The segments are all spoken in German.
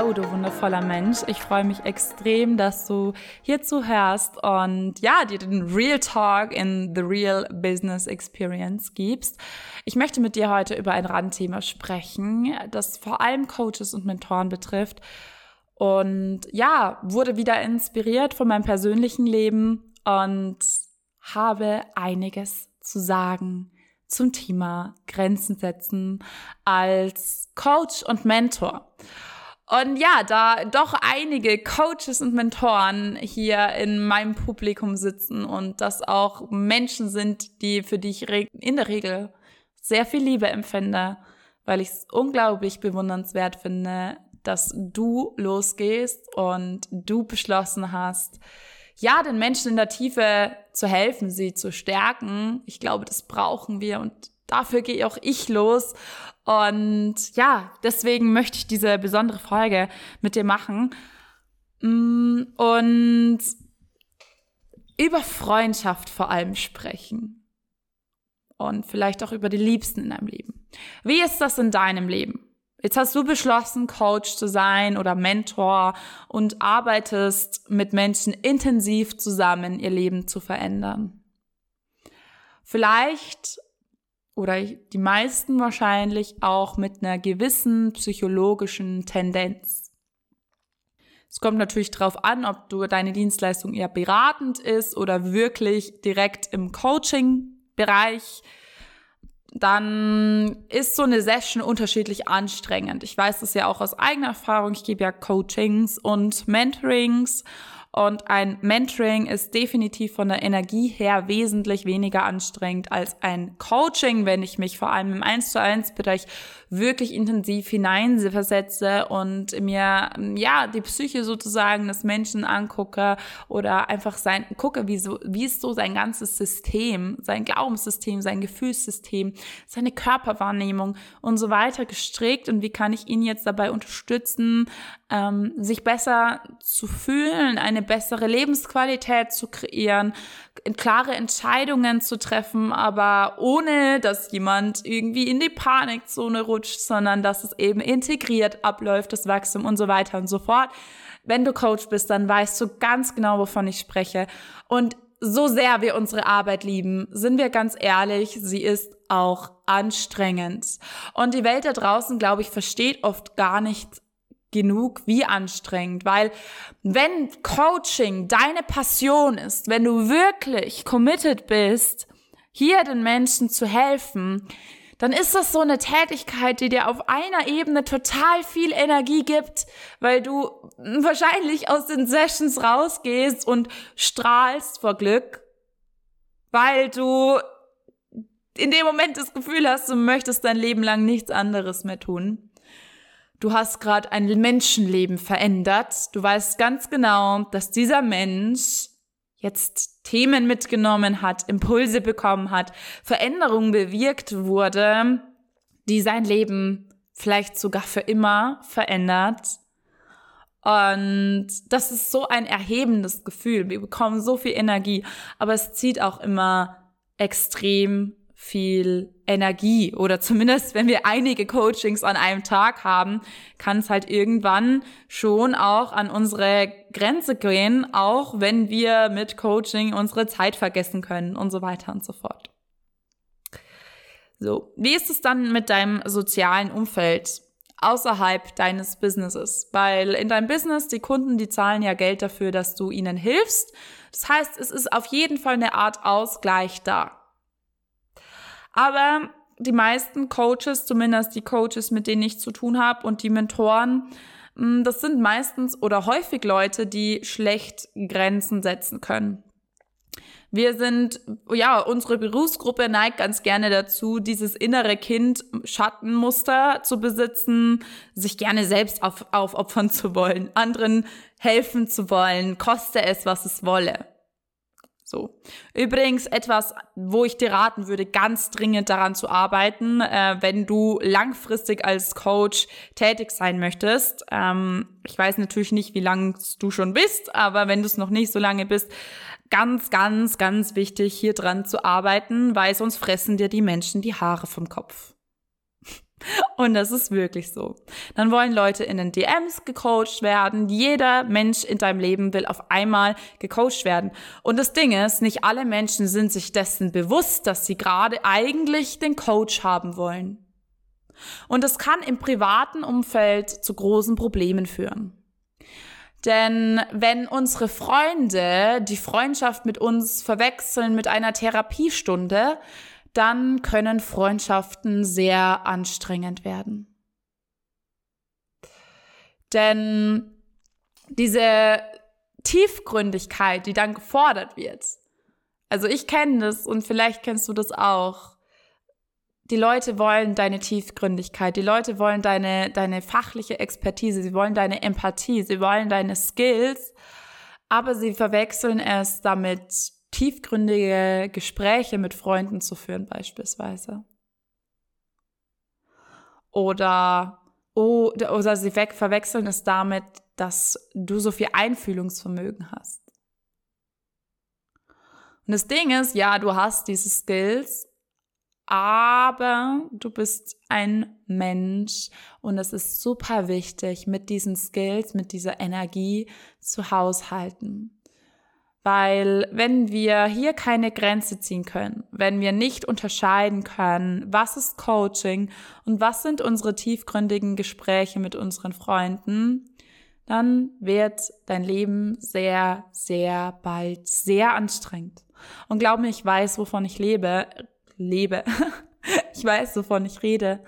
Hallo, du wundervoller Mensch. Ich freue mich extrem, dass du hierzu hörst und ja, dir den Real Talk in the Real Business Experience gibst. Ich möchte mit dir heute über ein Randthema sprechen, das vor allem Coaches und Mentoren betrifft. Und ja, wurde wieder inspiriert von meinem persönlichen Leben und habe einiges zu sagen zum Thema Grenzen setzen als Coach und Mentor. Und ja, da doch einige Coaches und Mentoren hier in meinem Publikum sitzen und das auch Menschen sind, die für die ich in der Regel sehr viel Liebe empfinde, weil ich es unglaublich bewundernswert finde, dass du losgehst und du beschlossen hast, ja, den Menschen in der Tiefe zu helfen, sie zu stärken. Ich glaube, das brauchen wir und dafür gehe auch ich los. Und ja, deswegen möchte ich diese besondere Folge mit dir machen. Mm, und über Freundschaft vor allem sprechen. Und vielleicht auch über die Liebsten in deinem Leben. Wie ist das in deinem Leben? Jetzt hast du beschlossen, Coach zu sein oder Mentor und arbeitest mit Menschen intensiv zusammen, ihr Leben zu verändern. Vielleicht oder die meisten wahrscheinlich auch mit einer gewissen psychologischen Tendenz. Es kommt natürlich darauf an, ob du deine Dienstleistung eher beratend ist oder wirklich direkt im Coaching-Bereich dann ist so eine Session unterschiedlich anstrengend. Ich weiß das ja auch aus eigener Erfahrung. Ich gebe ja Coachings und Mentorings und ein Mentoring ist definitiv von der Energie her wesentlich weniger anstrengend als ein Coaching, wenn ich mich vor allem im 1 zu 1 Bereich wirklich intensiv hineinversetze und mir, ja, die Psyche sozusagen des Menschen angucke oder einfach sein, gucke, wie so, wie ist so sein ganzes System, sein Glaubenssystem, sein Gefühlssystem, seine Körperwahrnehmung und so weiter gestrickt und wie kann ich ihn jetzt dabei unterstützen, ähm, sich besser zu fühlen, eine bessere Lebensqualität zu kreieren, klare Entscheidungen zu treffen, aber ohne, dass jemand irgendwie in die Panikzone rutscht, sondern dass es eben integriert abläuft, das Wachstum und so weiter und so fort. Wenn du Coach bist, dann weißt du ganz genau, wovon ich spreche. Und so sehr wir unsere Arbeit lieben, sind wir ganz ehrlich, sie ist auch anstrengend. Und die Welt da draußen, glaube ich, versteht oft gar nicht, genug wie anstrengend, weil wenn Coaching deine Passion ist, wenn du wirklich committed bist, hier den Menschen zu helfen, dann ist das so eine Tätigkeit, die dir auf einer Ebene total viel Energie gibt, weil du wahrscheinlich aus den Sessions rausgehst und strahlst vor Glück, weil du in dem Moment das Gefühl hast, du möchtest dein Leben lang nichts anderes mehr tun du hast gerade ein Menschenleben verändert. Du weißt ganz genau, dass dieser Mensch jetzt Themen mitgenommen hat, Impulse bekommen hat, Veränderungen bewirkt wurde, die sein Leben vielleicht sogar für immer verändert. Und das ist so ein erhebendes Gefühl. Wir bekommen so viel Energie, aber es zieht auch immer extrem viel Energie oder zumindest wenn wir einige Coachings an einem Tag haben, kann es halt irgendwann schon auch an unsere Grenze gehen, auch wenn wir mit Coaching unsere Zeit vergessen können und so weiter und so fort. So, wie ist es dann mit deinem sozialen Umfeld außerhalb deines Businesses? Weil in deinem Business, die Kunden, die zahlen ja Geld dafür, dass du ihnen hilfst. Das heißt, es ist auf jeden Fall eine Art Ausgleich da. Aber die meisten Coaches, zumindest die Coaches, mit denen ich zu tun habe und die Mentoren, mm, das sind meistens oder häufig Leute, die schlecht Grenzen setzen können. Wir sind, ja, unsere Berufsgruppe neigt ganz gerne dazu, dieses innere Kind Schattenmuster zu besitzen, sich gerne selbst auf, aufopfern zu wollen, anderen helfen zu wollen, koste es, was es wolle. So. Übrigens etwas, wo ich dir raten würde, ganz dringend daran zu arbeiten, äh, wenn du langfristig als Coach tätig sein möchtest. Ähm, ich weiß natürlich nicht, wie lange du schon bist, aber wenn du es noch nicht so lange bist, ganz, ganz, ganz wichtig, hier dran zu arbeiten, weil sonst fressen dir die Menschen die Haare vom Kopf. Und das ist wirklich so. Dann wollen Leute in den DMs gecoacht werden. Jeder Mensch in deinem Leben will auf einmal gecoacht werden. Und das Ding ist, nicht alle Menschen sind sich dessen bewusst, dass sie gerade eigentlich den Coach haben wollen. Und das kann im privaten Umfeld zu großen Problemen führen. Denn wenn unsere Freunde die Freundschaft mit uns verwechseln mit einer Therapiestunde, dann können Freundschaften sehr anstrengend werden. Denn diese Tiefgründigkeit, die dann gefordert wird, also ich kenne das und vielleicht kennst du das auch. Die Leute wollen deine Tiefgründigkeit, die Leute wollen deine, deine fachliche Expertise, sie wollen deine Empathie, sie wollen deine Skills, aber sie verwechseln es damit, tiefgründige Gespräche mit Freunden zu führen beispielsweise. Oder, oh, oder sie weg, verwechseln es damit, dass du so viel Einfühlungsvermögen hast. Und das Ding ist, ja, du hast diese Skills, aber du bist ein Mensch und es ist super wichtig, mit diesen Skills, mit dieser Energie zu haushalten. Weil wenn wir hier keine Grenze ziehen können, wenn wir nicht unterscheiden können, was ist Coaching und was sind unsere tiefgründigen Gespräche mit unseren Freunden, dann wird dein Leben sehr, sehr bald sehr anstrengend. Und glaub mir, ich weiß, wovon ich lebe, lebe. ich weiß, wovon ich rede,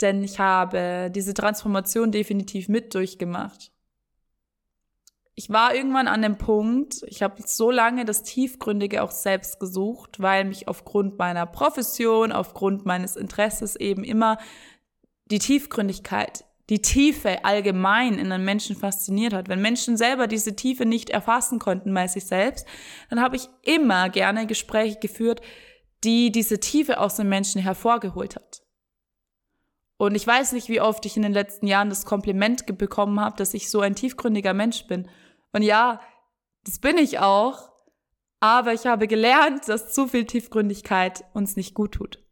denn ich habe diese Transformation definitiv mit durchgemacht ich war irgendwann an dem Punkt, ich habe so lange das Tiefgründige auch selbst gesucht, weil mich aufgrund meiner Profession, aufgrund meines Interesses eben immer die Tiefgründigkeit, die Tiefe allgemein in einem Menschen fasziniert hat. Wenn Menschen selber diese Tiefe nicht erfassen konnten bei sich selbst, dann habe ich immer gerne Gespräche geführt, die diese Tiefe aus den Menschen hervorgeholt hat. Und ich weiß nicht, wie oft ich in den letzten Jahren das Kompliment bekommen habe, dass ich so ein tiefgründiger Mensch bin. Und ja, das bin ich auch. Aber ich habe gelernt, dass zu viel Tiefgründigkeit uns nicht gut tut.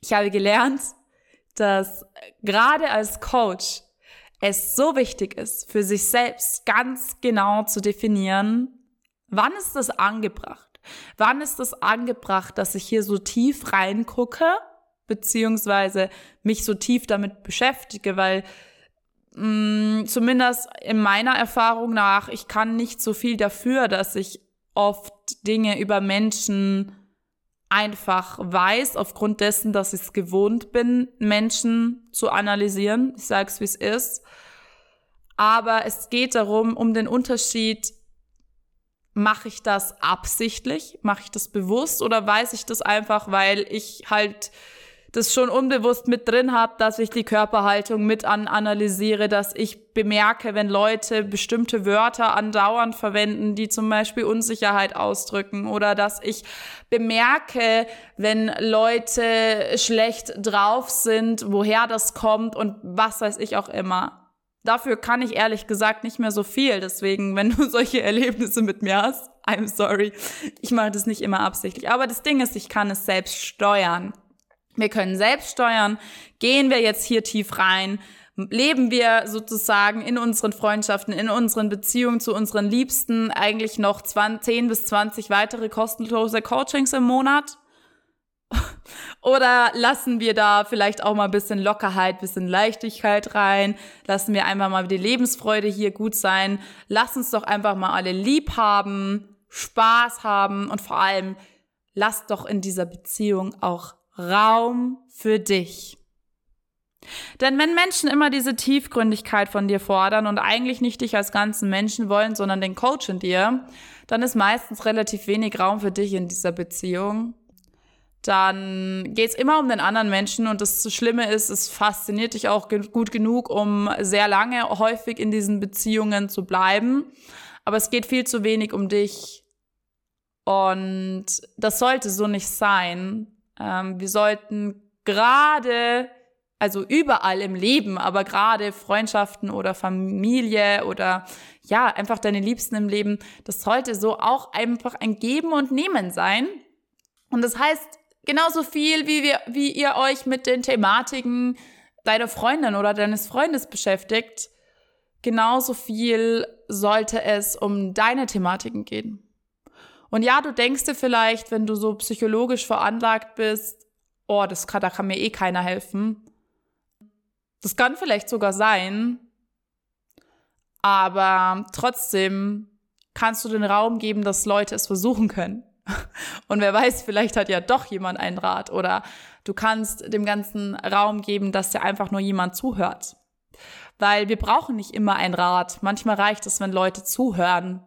Ich habe gelernt, dass gerade als Coach es so wichtig ist, für sich selbst ganz genau zu definieren, wann ist das angebracht? Wann ist das angebracht, dass ich hier so tief reingucke, beziehungsweise mich so tief damit beschäftige, weil mh, mm, zumindest in meiner Erfahrung nach, ich kann nicht so viel dafür, dass ich oft Dinge über Menschen einfach weiß, aufgrund dessen, dass ich es gewohnt bin, Menschen zu analysieren. Ich sage es, wie es ist. Aber es geht darum, um den Unterschied, mache ich das absichtlich, mache ich das bewusst oder weiß ich das einfach, weil ich halt das schon unbewusst mit drin habe, dass ich die Körperhaltung mit an analysiere, dass ich bemerke, wenn Leute bestimmte Wörter andauernd verwenden, die zum Beispiel Unsicherheit ausdrücken oder dass ich bemerke, wenn Leute schlecht drauf sind, woher das kommt und was weiß ich auch immer. Dafür kann ich ehrlich gesagt nicht mehr so viel. Deswegen, wenn du solche Erlebnisse mit mir hast, I'm sorry. Ich mache das nicht immer absichtlich. Aber das Ding ist, ich kann es selbst steuern. Wir können selbst steuern. Gehen wir jetzt hier tief rein? Leben wir sozusagen in unseren Freundschaften, in unseren Beziehungen zu unseren Liebsten eigentlich noch 10 bis 20 weitere kostenlose Coachings im Monat? Oder lassen wir da vielleicht auch mal ein bisschen Lockerheit, bisschen Leichtigkeit rein? Lassen wir einfach mal die Lebensfreude hier gut sein? Lass uns doch einfach mal alle lieb haben, Spaß haben und vor allem lass doch in dieser Beziehung auch Raum für dich. Denn wenn Menschen immer diese Tiefgründigkeit von dir fordern und eigentlich nicht dich als ganzen Menschen wollen, sondern den Coach in dir, dann ist meistens relativ wenig Raum für dich in dieser Beziehung. Dann geht es immer um den anderen Menschen und das Schlimme ist, es fasziniert dich auch gut genug, um sehr lange häufig in diesen Beziehungen zu bleiben. Aber es geht viel zu wenig um dich. Und das sollte so nicht sein. Ähm, wir sollten gerade, also überall im Leben, aber gerade Freundschaften oder Familie oder ja, einfach deine Liebsten im Leben, das sollte so auch einfach ein Geben und Nehmen sein. Und das heißt genauso viel, wie wir, wie ihr euch mit den Thematiken deine Freundin oder deines Freundes beschäftigt, genauso viel sollte es um deine Thematiken gehen. Und ja, du denkst dir vielleicht, wenn du so psychologisch veranlagt bist, oh, das kann, da kann mir eh keiner helfen. Das kann vielleicht sogar sein, aber trotzdem kannst du den Raum geben, dass Leute es versuchen können. Und wer weiß, vielleicht hat ja doch jemand einen Rat oder du kannst dem ganzen Raum geben, dass dir einfach nur jemand zuhört. Weil wir brauchen nicht immer einen Rat. Manchmal reicht es, wenn Leute zuhören.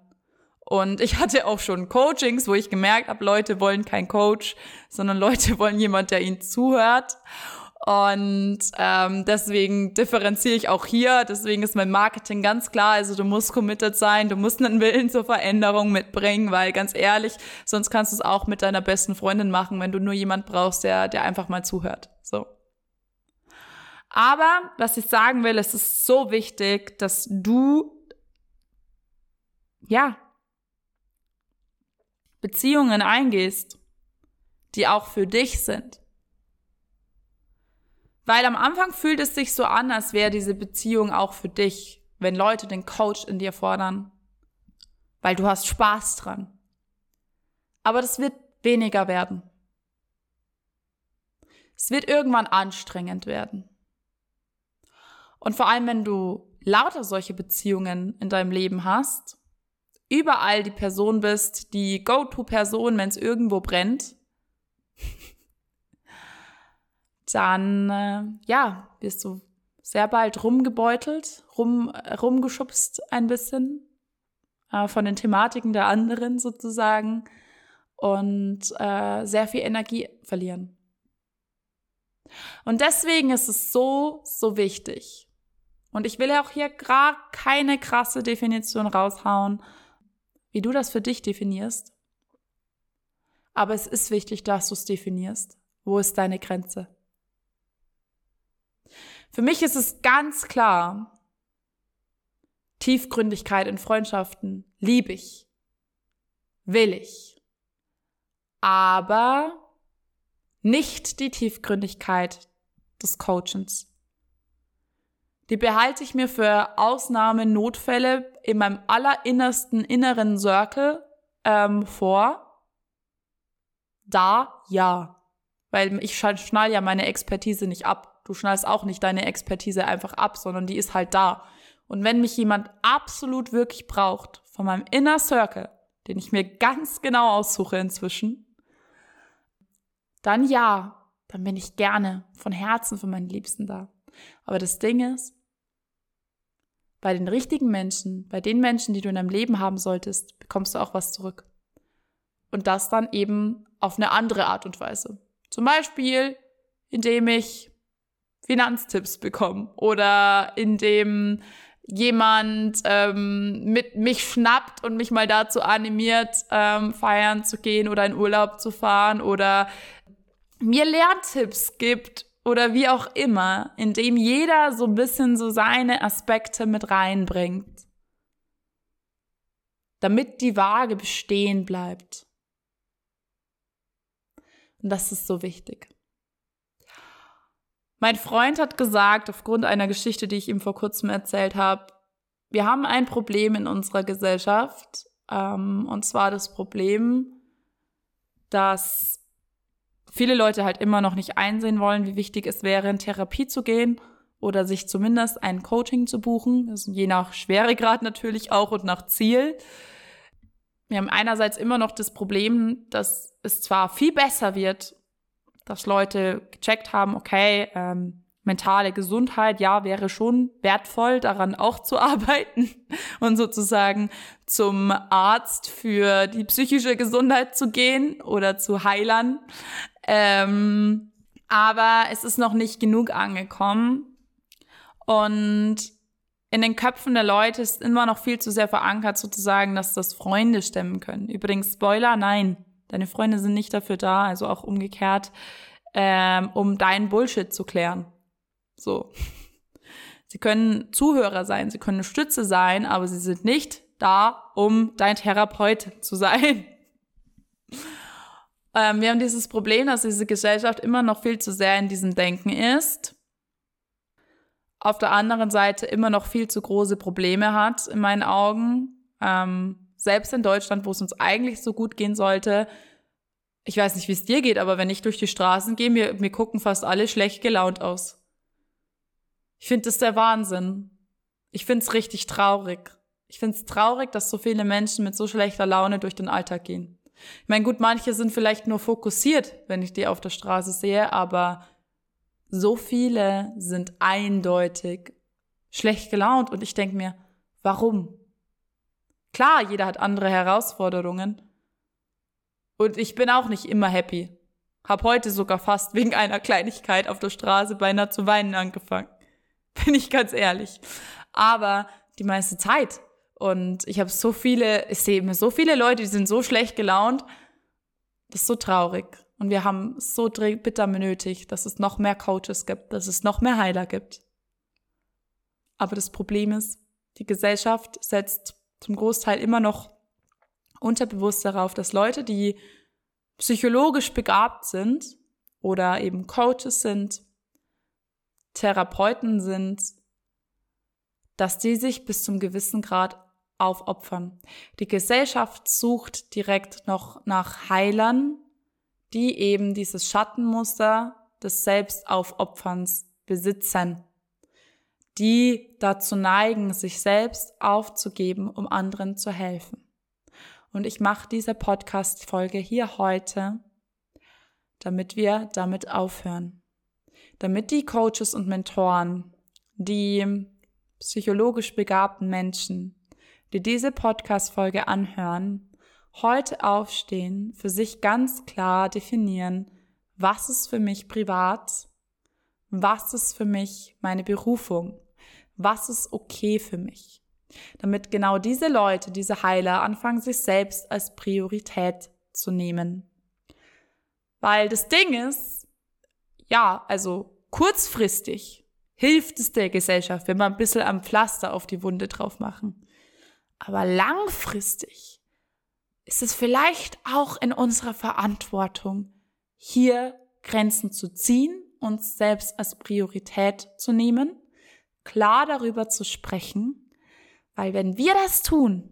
Und ich hatte auch schon Coachings, wo ich gemerkt habe, Leute wollen kein Coach, sondern Leute wollen jemand, der ihnen zuhört. Und ähm, deswegen differenziere ich auch hier. Deswegen ist mein Marketing ganz klar. Also du musst committed sein, du musst einen Willen zur Veränderung mitbringen, weil ganz ehrlich, sonst kannst du es auch mit deiner besten Freundin machen, wenn du nur jemand brauchst, der, der einfach mal zuhört. So. Aber was ich sagen will, es ist so wichtig, dass du ja Beziehungen eingehst, die auch für dich sind. Weil am Anfang fühlt es sich so an, als wäre diese Beziehung auch für dich, wenn Leute den Coach in dir fordern. Weil du hast Spaß dran. Aber das wird weniger werden. Es wird irgendwann anstrengend werden. Und vor allem, wenn du lauter solche Beziehungen in deinem Leben hast, überall die Person bist, die Go-To-Person, wenn es irgendwo brennt, dann äh, ja, wirst du sehr bald rumgebeutelt, rum, rumgeschubst ein bisschen äh, von den Thematiken der anderen sozusagen und äh, sehr viel Energie verlieren. Und deswegen ist es so, so wichtig. Und ich will auch hier gar keine krasse Definition raushauen, wie du das für dich definierst. Aber es ist wichtig, dass du es definierst. Wo ist deine Grenze? Für mich ist es ganz klar, Tiefgründigkeit in Freundschaften liebe ich, will ich, aber nicht die Tiefgründigkeit des Coachens. Die behalte ich mir für Ausnahmen, Notfälle in meinem allerinnersten inneren Circle ähm, vor. Da ja, weil ich schnall ja meine Expertise nicht ab. Du schnallst auch nicht deine Expertise einfach ab, sondern die ist halt da. Und wenn mich jemand absolut wirklich braucht, von meinem Inner Circle, den ich mir ganz genau aussuche inzwischen, dann ja, dann bin ich gerne von Herzen für meinen Liebsten da. Aber das Ding ist, bei den richtigen Menschen, bei den Menschen, die du in deinem Leben haben solltest, bekommst du auch was zurück. Und das dann eben auf eine andere Art und Weise. Zum Beispiel, indem ich Finanztipps bekommen oder indem jemand ähm, mit mich schnappt und mich mal dazu animiert, ähm, feiern zu gehen oder in Urlaub zu fahren oder mir Lerntipps gibt oder wie auch immer, indem jeder so ein bisschen so seine Aspekte mit reinbringt, damit die Waage bestehen bleibt. Und das ist so wichtig. Mein Freund hat gesagt, aufgrund einer Geschichte, die ich ihm vor kurzem erzählt habe, wir haben ein Problem in unserer Gesellschaft. Ähm, und zwar das Problem, dass viele Leute halt immer noch nicht einsehen wollen, wie wichtig es wäre, in Therapie zu gehen oder sich zumindest ein Coaching zu buchen. Je nach Schweregrad natürlich auch und nach Ziel. Wir haben einerseits immer noch das Problem, dass es zwar viel besser wird dass Leute gecheckt haben, okay, ähm, mentale Gesundheit, ja, wäre schon wertvoll, daran auch zu arbeiten und sozusagen zum Arzt für die psychische Gesundheit zu gehen oder zu Heilern. Ähm, aber es ist noch nicht genug angekommen. Und in den Köpfen der Leute ist immer noch viel zu sehr verankert, sozusagen, dass das Freunde stemmen können. Übrigens, Spoiler, nein. Deine Freunde sind nicht dafür da, also auch umgekehrt, ähm, um deinen Bullshit zu klären. So. Sie können Zuhörer sein, sie können Stütze sein, aber sie sind nicht da, um dein Therapeut zu sein. Ähm, wir haben dieses Problem, dass diese Gesellschaft immer noch viel zu sehr in diesem Denken ist. auf der anderen Seite immer noch viel zu große Probleme hat, in meinen Augen. Ähm, selbst in Deutschland, wo es uns eigentlich so gut gehen sollte. Ich weiß nicht, wie es dir geht, aber wenn ich durch die Straßen gehe, mir, mir gucken fast alle schlecht gelaunt aus. Ich finde das der Wahnsinn. Ich finde es richtig traurig. Ich finde es traurig, dass so viele Menschen mit so schlechter Laune durch den Alltag gehen. Ich meine, gut, manche sind vielleicht nur fokussiert, wenn ich die auf der Straße sehe, aber so viele sind eindeutig schlecht gelaunt und ich denke mir, warum? Klar, jeder hat andere Herausforderungen. Und ich bin auch nicht immer happy. Hab heute sogar fast wegen einer Kleinigkeit auf der Straße beinahe zu weinen angefangen. Bin ich ganz ehrlich. Aber die meiste Zeit. Und ich habe so viele, ich sehe immer so viele Leute, die sind so schlecht gelaunt. Das ist so traurig. Und wir haben so bitter benötigt, dass es noch mehr Coaches gibt, dass es noch mehr Heiler gibt. Aber das Problem ist, die Gesellschaft setzt zum Großteil immer noch unterbewusst darauf, dass Leute, die psychologisch begabt sind oder eben Coaches sind, Therapeuten sind, dass die sich bis zum gewissen Grad aufopfern. Die Gesellschaft sucht direkt noch nach Heilern, die eben dieses Schattenmuster des Selbstaufopferns besitzen die dazu neigen, sich selbst aufzugeben, um anderen zu helfen. Und ich mache diese Podcast-Folge hier heute, damit wir damit aufhören. Damit die Coaches und Mentoren, die psychologisch begabten Menschen, die diese Podcast-Folge anhören, heute aufstehen, für sich ganz klar definieren, was ist für mich privat, was ist für mich meine Berufung, was ist okay für mich. Damit genau diese Leute, diese Heiler anfangen, sich selbst als Priorität zu nehmen. Weil das Ding ist, ja, also kurzfristig hilft es der Gesellschaft, wenn wir ein bisschen am Pflaster auf die Wunde drauf machen. Aber langfristig ist es vielleicht auch in unserer Verantwortung, hier Grenzen zu ziehen, uns selbst als Priorität zu nehmen klar darüber zu sprechen, weil wenn wir das tun,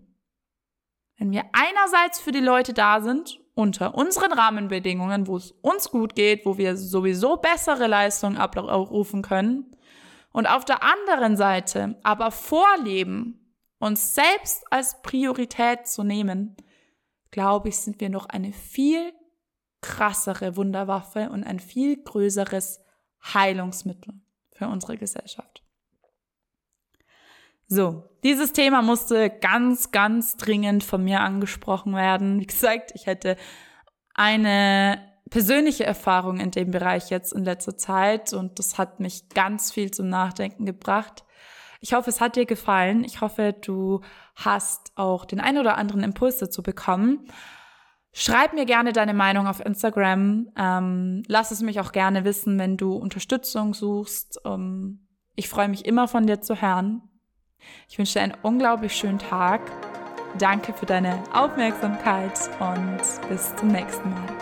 wenn wir einerseits für die Leute da sind, unter unseren Rahmenbedingungen, wo es uns gut geht, wo wir sowieso bessere Leistungen abrufen können, und auf der anderen Seite aber vorleben, uns selbst als Priorität zu nehmen, glaube ich, sind wir noch eine viel krassere Wunderwaffe und ein viel größeres Heilungsmittel für unsere Gesellschaft. So, dieses Thema musste ganz, ganz dringend von mir angesprochen werden. Wie gesagt, ich hätte eine persönliche Erfahrung in dem Bereich jetzt in letzter Zeit und das hat mich ganz viel zum Nachdenken gebracht. Ich hoffe, es hat dir gefallen. Ich hoffe, du hast auch den ein oder anderen Impuls dazu bekommen. Schreib mir gerne deine Meinung auf Instagram. Ähm, lass es mich auch gerne wissen, wenn du Unterstützung suchst. Ähm, ich freue mich immer von dir zu hören. Ich wünsche dir einen unglaublich schönen Tag. Danke für deine Aufmerksamkeit und bis zum nächsten Mal.